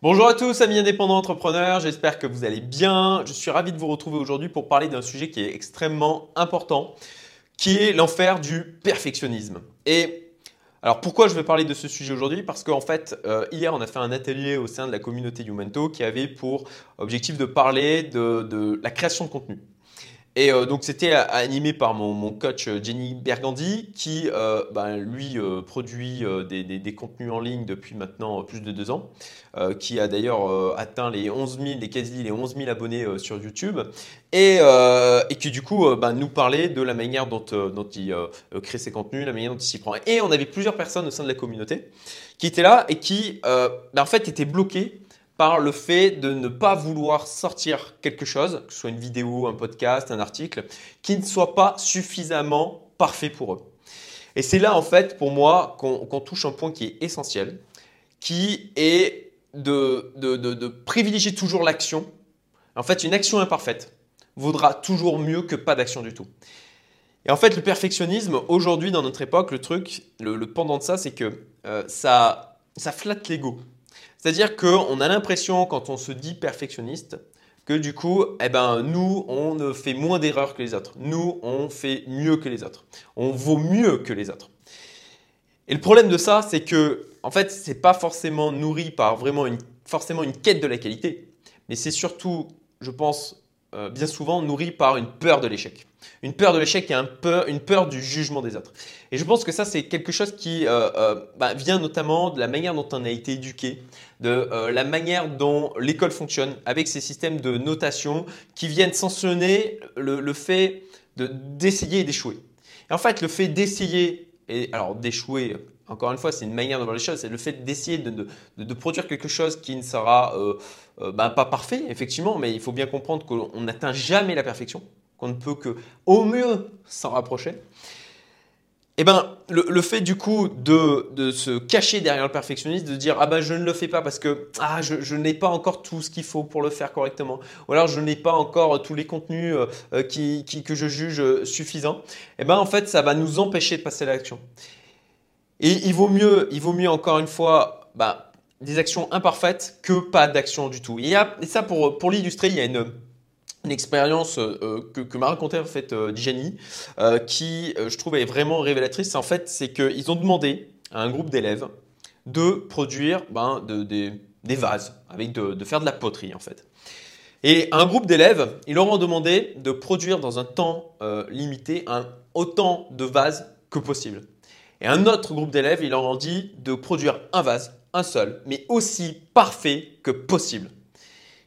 Bonjour à tous amis indépendants entrepreneurs, j'espère que vous allez bien. Je suis ravi de vous retrouver aujourd'hui pour parler d'un sujet qui est extrêmement important, qui est l'enfer du perfectionnisme. Et alors pourquoi je vais parler de ce sujet aujourd'hui? Parce qu'en fait, euh, hier on a fait un atelier au sein de la communauté Youmento qui avait pour objectif de parler de la création de contenu. Et euh, donc c'était animé par mon, coach euh, Jenny Bergandi qui euh, ben, lui produit des, contenus en ligne depuis maintenant plus de deux ans, qui a d'ailleurs atteint les 11 000, les quasi les 11 000 abonnés sur YouTube et, qui du coup ben, nous parlait de la manière dont, il crée ses contenus, la manière dont il s'y prend. Et on avait plusieurs personnes au sein de la communauté qui étaient là et qui ben, en fait étaient bloquées par le fait de ne pas vouloir sortir quelque chose, que ce soit une vidéo, un podcast, un article, qui ne soit pas suffisamment parfait pour eux. Et c'est là, en fait, pour moi, qu'on touche un point qui est essentiel, qui est de, de privilégier toujours l'action. En fait, une action imparfaite vaudra toujours mieux que pas d'action du tout. Et en fait, le perfectionnisme, aujourd'hui, dans notre époque, le truc, le, pendant de ça, c'est que euh, ça, ça flatte l'ego. C'est-à-dire qu'on a l'impression, quand on se dit perfectionniste, que du coup, eh ben, nous, on fait moins d'erreurs que les autres. Nous, on fait mieux que les autres. On vaut mieux que les autres. Et le problème de ça, c'est que, en fait, ce n'est pas forcément nourri par vraiment une, forcément une quête de la qualité, mais c'est surtout, je pense, euh, bien souvent nourri par une peur de l'échec. Une peur de l'échec et un peur, une peur du jugement des autres. Et je pense que ça, c'est quelque chose qui euh, euh, bah, vient notamment de la manière dont on a été éduqué, de la manière dont l'école fonctionne, avec ces systèmes de notation qui viennent sanctionner le, fait d'essayer et d'échouer. Et en fait, le fait d'essayer, et alors d'échouer, encore une fois, c'est une manière de voir les choses, c'est le fait d'essayer de, produire quelque chose qui ne sera euh, euh, bah, pas parfait, effectivement, mais il faut bien comprendre qu'on n'atteint jamais la perfection, qu'on ne peut que au mieux s'en rapprocher. Eh ben, le, fait du coup de, se cacher derrière le perfectionnisme, de dire ah ben je ne le fais pas parce que ah je, n'ai pas encore tout ce qu'il faut pour le faire correctement, ou alors je n'ai pas encore tous les contenus euh, qui, que je juge suffisants, et eh ben en fait ça va nous empêcher de passer à l'action. Et il vaut mieux, il vaut mieux encore une fois, bah, des actions imparfaites que pas d'actions du tout. Et, ça, pour, pour l'illustrer, il y a une, une expérience euh, que, que m'a raconté en fait euh, euh qui, euh, je trouve, est vraiment révélatrice. En fait, c'est qu'ils ont demandé à un groupe d'élèves de produire ben, de, des vases, avec de, de, faire de la poterie en fait. Et un groupe d'élèves, ils leur ont demandé de produire dans un temps limité un, autant de vases que possible. Et un autre groupe d'élèves, il leur a dit de produire un vase, un seul, mais aussi parfait que possible.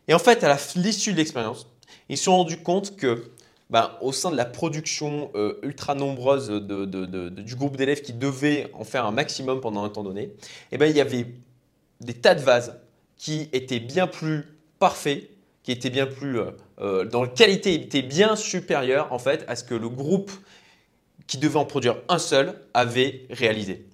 Et en fait, à l'issue de l'expérience, ils se sont rendus compte que ben, au sein de la production euh, ultra nombreuse du groupe d'élèves qui devait en faire un maximum pendant un temps donné, eh ben, il y avait des tas de vases qui étaient bien plus parfaits, qui étaient bien plus, euh, euh, dans la qualité était bien supérieure en fait à ce que le groupe qui devait en produire un seul avait réalisé.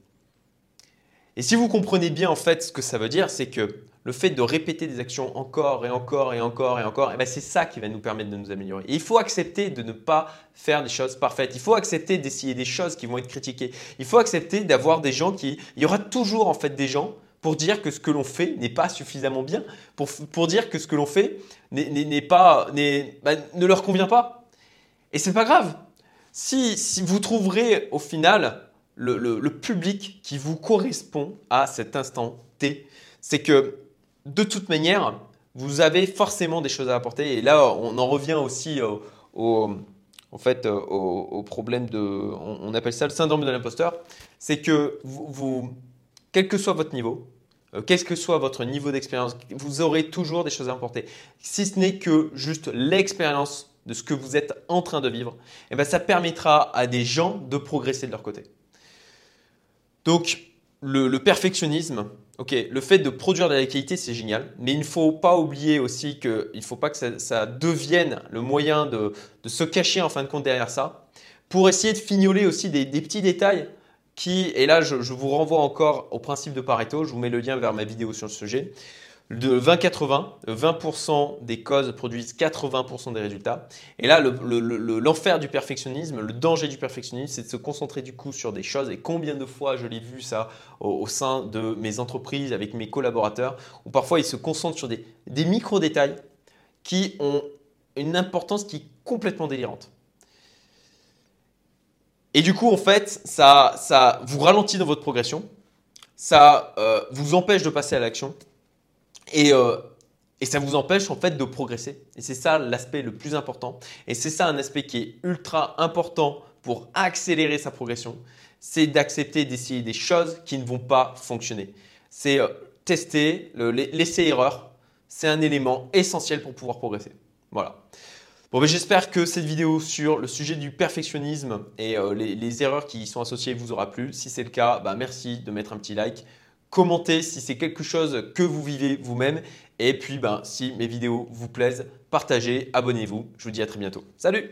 Et si vous comprenez bien en fait ce que ça veut dire, c'est que le fait de répéter des actions encore et encore et encore et encore, eh ben, c'est ça qui va nous permettre de nous améliorer. Et il faut accepter de ne pas faire des choses parfaites. Il faut accepter d'essayer des choses qui vont être critiquées. Il faut accepter d'avoir des gens qui... Il y aura toujours en fait des gens pour dire que ce que l'on fait n'est pas suffisamment bien, pour, pour dire que ce que l'on fait n'est pas, bah, ne leur convient pas. Et c'est pas grave. Si, vous trouverez au final le, public qui vous correspond à cet instant T, c'est que de toute manière, vous avez forcément des choses à apporter. Et là, on en revient aussi au, en fait, au, problème de, on, appelle ça le syndrome de l'imposteur, c'est que quel que soit votre niveau, euh, quel que soit votre niveau d'expérience, vous aurez toujours des choses à apporter. Si ce n'est que juste l'expérience de ce que vous êtes en train de vivre, et eh bien ça permettra à des gens de progresser de leur côté. Donc, le, perfectionnisme, ok, le fait de produire de la qualité, c'est génial, mais il ne faut pas oublier aussi qu'il ne faut pas que ça, devienne le moyen de, se cacher en fin de compte derrière ça, pour essayer de fignoler aussi des, petits détails qui, et là je, je, vous renvoie encore au principe de Pareto, je vous mets le lien vers ma vidéo sur le sujet, de 20-80, 20%, des causes produisent 80% des résultats. Et là, l'enfer du perfectionnisme, le danger du perfectionnisme, c'est de se concentrer du coup sur des choses. Et combien de fois je l'ai vu ça au, sein de mes entreprises, avec mes collaborateurs, où parfois ils se concentrent sur des, micro-détails qui ont une importance qui est complètement délirante. Et du coup, en fait, ça, ça vous ralentit dans votre progression, ça euh, vous empêche de passer à l'action euh, et, ça vous empêche en fait de progresser. Et c'est ça l'aspect le plus important. Et c'est ça un aspect qui est ultra important pour accélérer sa progression. C'est d'accepter d'essayer des choses qui ne vont pas fonctionner. C'est euh, tester, l'essai-erreur. C'est un élément essentiel pour pouvoir progresser. Voilà. Bon, ben, j'espère que cette vidéo sur le sujet du perfectionnisme et euh, les, erreurs qui y sont associées vous aura plu. Si c'est le cas, bah, merci de mettre un petit like. Commentez si c'est quelque chose que vous vivez vous-même. Et puis, ben, si mes vidéos vous plaisent, partagez, abonnez-vous. Je vous dis à très bientôt. Salut